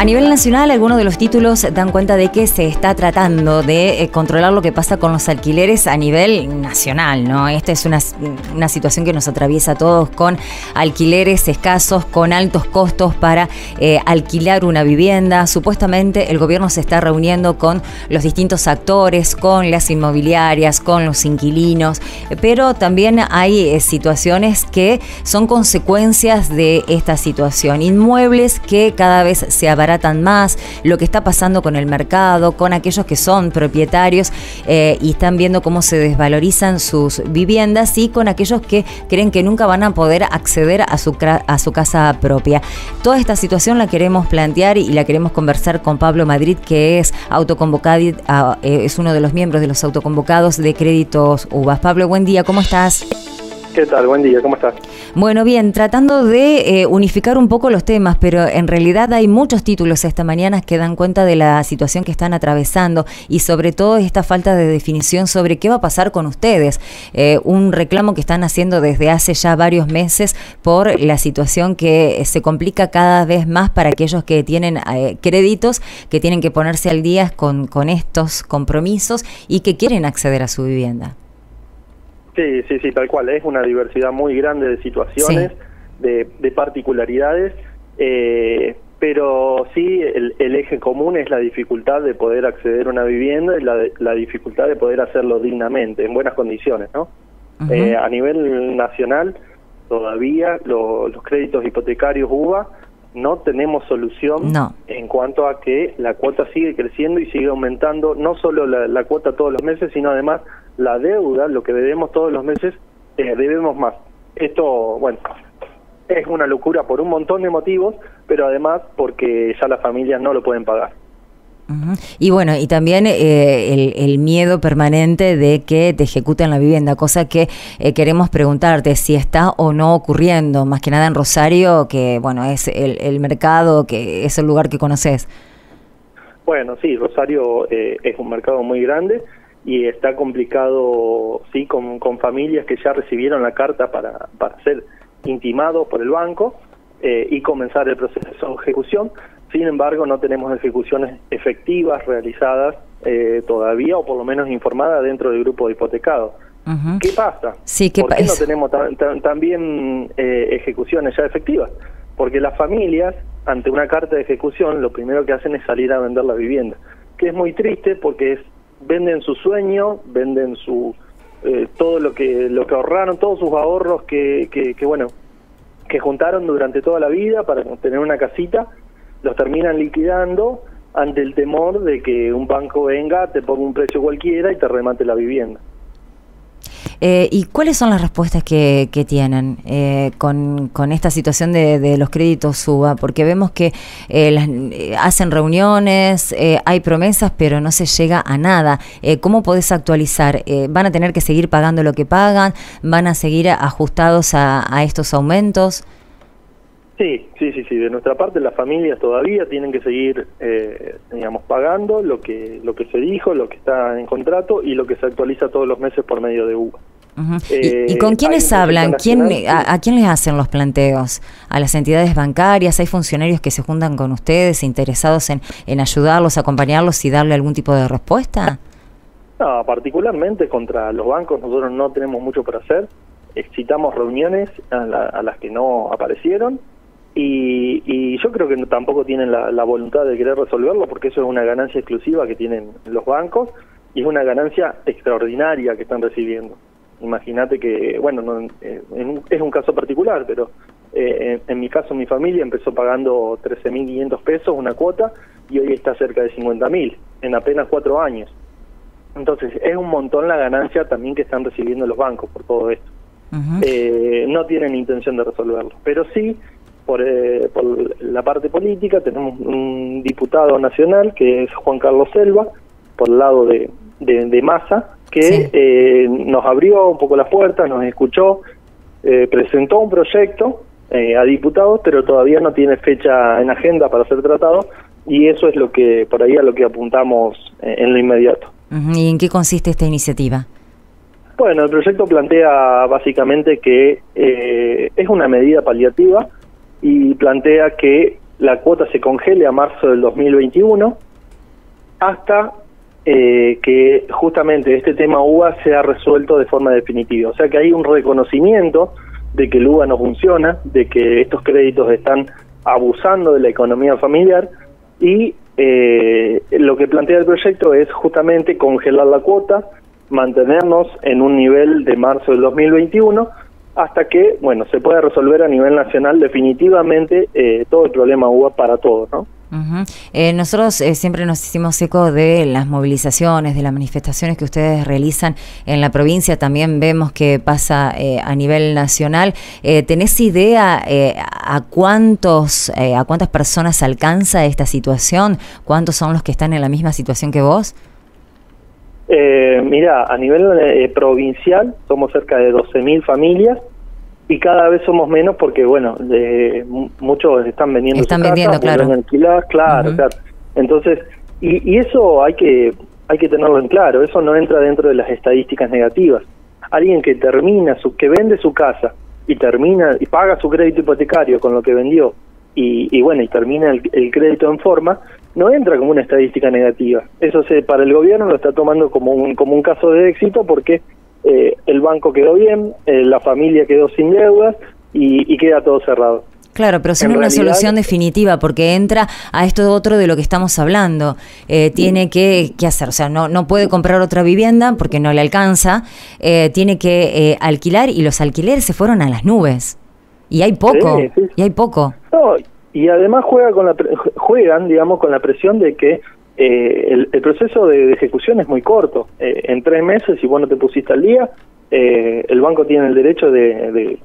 A nivel nacional, algunos de los títulos dan cuenta de que se está tratando de eh, controlar lo que pasa con los alquileres a nivel nacional, ¿no? Esta es una, una situación que nos atraviesa a todos con alquileres escasos, con altos costos para eh, alquilar una vivienda. Supuestamente el gobierno se está reuniendo con los distintos actores, con las inmobiliarias, con los inquilinos, pero también hay eh, situaciones que son consecuencias de esta situación. Inmuebles que cada vez se abaratan más, lo que está pasando con el mercado, con aquellos que son propietarios eh, y están viendo cómo se desvalorizan sus viviendas y con aquellos que creen que nunca van a poder acceder a su, a su casa propia. Toda esta situación la queremos plantear y la queremos conversar con Pablo Madrid, que es autoconvocado, ah, eh, es uno de los miembros de los autoconvocados de Créditos UVAS. Pablo, buen día, ¿cómo estás? ¿Qué tal? Buen día, ¿cómo estás? Bueno, bien, tratando de eh, unificar un poco los temas, pero en realidad hay muchos títulos esta mañana que dan cuenta de la situación que están atravesando y sobre todo esta falta de definición sobre qué va a pasar con ustedes. Eh, un reclamo que están haciendo desde hace ya varios meses por la situación que se complica cada vez más para aquellos que tienen eh, créditos, que tienen que ponerse al día con, con estos compromisos y que quieren acceder a su vivienda. Sí, sí, sí, tal cual. Es una diversidad muy grande de situaciones, de, particularidades, eh, pero sí el, eje común es la dificultad de poder acceder a una vivienda y la, dificultad de poder hacerlo dignamente, en buenas condiciones, ¿no? Eh, a nivel nacional, todavía los créditos hipotecarios UBA no tenemos solución en cuanto a que la cuota sigue creciendo y sigue aumentando, no solo la cuota todos los meses, sino además la deuda, lo que debemos todos los meses, eh, debemos más. Esto, bueno, es una locura por un montón de motivos, pero además porque ya las familias no lo pueden pagar. Y bueno, y también eh, el, miedo permanente de que te ejecuten la vivienda, cosa que eh, queremos preguntarte si está o no ocurriendo, más que nada en Rosario, que bueno, es el, el mercado, que es el lugar que conoces. Bueno, sí, Rosario es un mercado muy grande, y está complicado, sí, con, con familias que ya recibieron la carta para, para ser intimados por el banco eh, y comenzar el proceso de ejecución. Sin embargo, no tenemos ejecuciones efectivas realizadas eh, todavía, o por lo menos informadas dentro del grupo de hipotecados. ¿Qué pasa? Sí, ¿qué ¿Por qué no tenemos también eh, ejecuciones ya efectivas? Porque las familias, ante una carta de ejecución, lo primero que hacen es salir a vender la vivienda, que es muy triste porque es venden su sueño, venden su eh, todo lo que lo que ahorraron, todos sus ahorros que, que, bueno que juntaron durante toda la vida para tener una casita, los terminan liquidando ante el temor de que un banco venga, te ponga un precio cualquiera y te remate la vivienda. Eh, ¿Y cuáles son las respuestas que, tienen eh, con, esta situación de, los créditos SUBA? Porque vemos que eh, hacen reuniones, hay promesas, pero no se llega a nada. ¿Cómo podés actualizar? ¿Van a tener que seguir pagando lo que pagan? ¿Van a seguir ajustados a, estos aumentos? Sí, sí, sí, sí. De nuestra parte, las familias todavía tienen que seguir, digamos, pagando lo que lo que se dijo, lo que está en contrato y lo que se actualiza todos los meses por medio de UBA. ¿Y, con quiénes hablan? ¿Quién, a, quién les hacen los planteos? ¿A las entidades bancarias? ¿Hay funcionarios que se juntan con ustedes interesados en, en ayudarlos, acompañarlos y darle algún tipo de respuesta? No, particularmente contra los bancos nosotros no tenemos mucho para hacer. Excitamos reuniones a, las que no aparecieron y, yo creo que tampoco tienen la, la, voluntad de querer resolverlo porque eso es una ganancia exclusiva que tienen los bancos y es una ganancia extraordinaria que están recibiendo. Imagínate que, bueno, no, eh, es un caso particular, pero eh, en, mi caso mi familia empezó pagando 13.500 pesos una cuota y hoy está cerca de 50.000 en apenas cuatro años. Entonces es un montón la ganancia también que están recibiendo los bancos por todo esto. eh, no tienen intención de resolverlo, pero sí por, eh, por la parte política tenemos un diputado nacional que es Juan Carlos Selva, por el lado de, de, de Massa, que eh, nos abrió un poco las puertas, nos escuchó, eh, presentó un proyecto eh, a diputados, pero todavía no tiene fecha en agenda para ser tratado y eso es lo que por ahí a lo que apuntamos en lo inmediato. ¿Y en qué consiste esta iniciativa? Bueno, el proyecto plantea básicamente que es una medida paliativa y plantea que la cuota se congele a marzo del 2021 hasta eh, que justamente este tema UBA sea resuelto de forma definitiva. O sea que hay un reconocimiento de que el UBA no funciona, de que estos créditos están abusando de la economía familiar y eh, lo que plantea el proyecto es justamente congelar la cuota, mantenernos en un nivel de marzo del 2021 hasta que, bueno, se pueda resolver a nivel nacional definitivamente eh, todo el problema UBA para todos, ¿no? Eh, nosotros eh, siempre nos hicimos eco de las movilizaciones, de las manifestaciones que ustedes realizan en la provincia. También vemos que pasa eh, a nivel nacional. ¿Tenés idea a cuántos, a cuántas personas alcanza esta situación? ¿Cuántos son los que están en la misma situación que vos? mira, a nivel provincial somos cerca de 12.000 familias y cada vez somos menos porque bueno muchos están vendiendo están vendiendo claro. alquilar claro claro. Entonces y, y, eso hay que hay que tenerlo en claro eso no entra dentro de las estadísticas negativas. Alguien que termina su que vende su casa y termina y paga su crédito hipotecario con lo que vendió y, y bueno y termina el, el, crédito en forma no entra como una estadística negativa. Eso se para el gobierno lo está tomando como un como un caso de éxito porque eh, el banco quedó bien, eh, la familia quedó sin deudas y, queda todo cerrado. Claro, pero sin una solución definitiva, porque entra a esto otro de lo que estamos hablando. Eh, tiene que, hacer, o sea, no, no puede comprar otra vivienda porque no le alcanza, tiene que alquilar y los alquileres se fueron a las nubes. Y hay poco, y hay poco. y además juega con la, juegan, digamos, con la presión de que eh, el, proceso de, ejecución es muy corto. Eh, en tres meses, si vos no te pusiste al día, eh, el banco tiene el derecho de,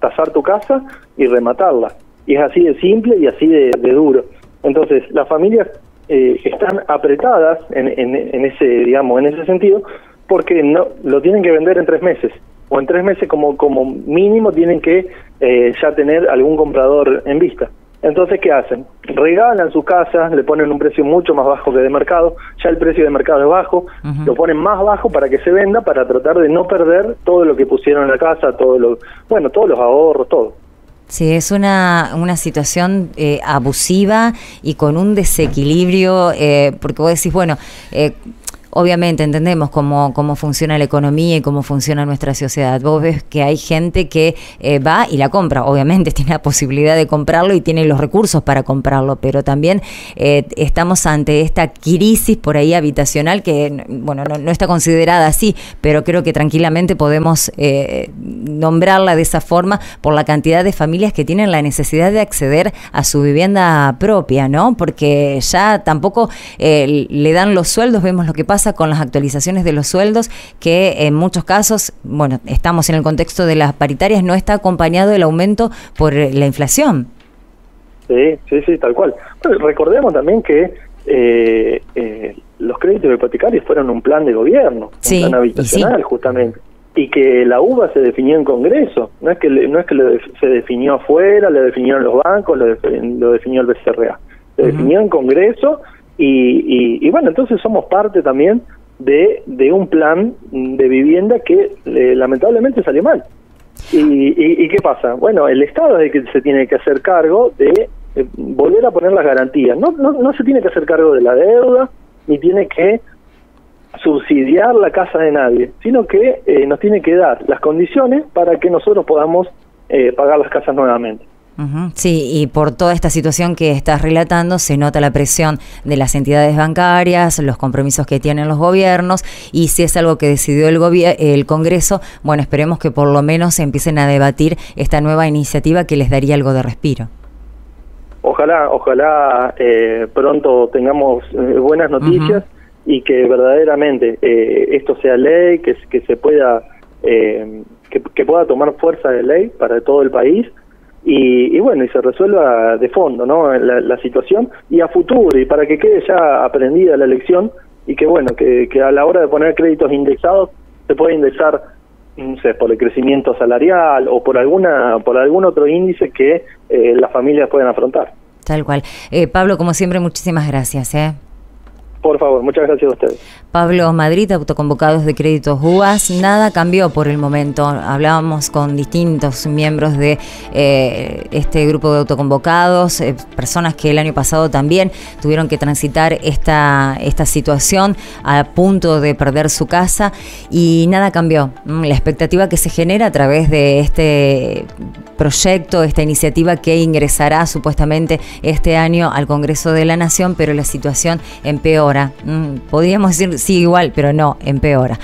tasar tu casa y rematarla. Y es así de simple y así de, duro. Entonces, las familias están apretadas en, en, ese, digamos, en ese sentido, porque no lo tienen que vender en tres meses o en tres meses como como mínimo tienen que ya tener algún comprador en vista. Entonces, ¿qué hacen? Regalan su casa, le ponen un precio mucho más bajo que de mercado, ya el precio de mercado es bajo, lo ponen más bajo para que se venda, para tratar de no perder todo lo que pusieron en la casa, todo lo, bueno, todos los ahorros, todo. Sí, es una, una situación eh, abusiva y con un desequilibrio, eh, porque vos decís, bueno, eh, obviamente entendemos cómo, cómo funciona la economía y cómo funciona nuestra sociedad. Vos ves que hay gente que eh, va y la compra, obviamente tiene la posibilidad de comprarlo y tiene los recursos para comprarlo, pero también eh, estamos ante esta crisis por ahí habitacional que, bueno, no, está considerada así, pero creo que tranquilamente podemos eh, nombrarla de esa forma por la cantidad de familias que tienen la necesidad de acceder a su vivienda propia, ¿no? Porque ya tampoco le dan los sueldos, vemos lo que pasa con las actualizaciones de los sueldos, que en muchos casos, bueno, estamos en el contexto de las paritarias, no está acompañado el aumento por la inflación. Sí, sí, sí, tal cual. recordemos también que eh, eh, los créditos hipotecarios fueron un plan de gobierno, un plan habitacional justamente, y que la UBA se definió en Congreso, no es que no es que se definió afuera, lo definieron los bancos, lo, definió el BCRA, se definió en Congreso y, bueno, entonces somos parte también de, de un plan de vivienda que eh, lamentablemente salió mal. Y, qué pasa? Bueno, el Estado es el que se tiene que hacer cargo de volver a poner las garantías. No, no, no se tiene que hacer cargo de la deuda, ni tiene que subsidiar la casa de nadie, sino que eh, nos tiene que dar las condiciones para que nosotros podamos eh, pagar las casas nuevamente. Sí, y por toda esta situación que estás relatando, se nota la presión de las entidades bancarias, los compromisos que tienen los gobiernos, y si es algo que decidió el, el Congreso, bueno, esperemos que por lo menos empiecen a debatir esta nueva iniciativa que les daría algo de respiro. Ojalá, ojalá eh, pronto tengamos eh, buenas noticias y que verdaderamente eh, esto sea ley, que, que se pueda, que pueda tomar fuerza de ley para todo el país y, bueno, y se resuelva de fondo ¿no? la, situación y a futuro, y para que quede ya aprendida la lección y que bueno, que, a la hora de poner créditos indexados se puede indexar no sé, por el crecimiento salarial o por alguna por algún otro índice que eh, las familias pueden afrontar. Tal cual. Eh, Pablo, como siempre, muchísimas gracias. ¿eh? Por favor, muchas gracias a ustedes. Pablo Madrid, autoconvocados de créditos UAS, nada cambió por el momento. Hablábamos con distintos miembros de eh, este grupo de autoconvocados, eh, personas que el año pasado también tuvieron que transitar esta, esta situación a punto de perder su casa y nada cambió. Mm, la expectativa que se genera a través de este proyecto, esta iniciativa que ingresará supuestamente este año al Congreso de la Nación, pero la situación Mm, podríamos decir sí igual, pero no, empeora.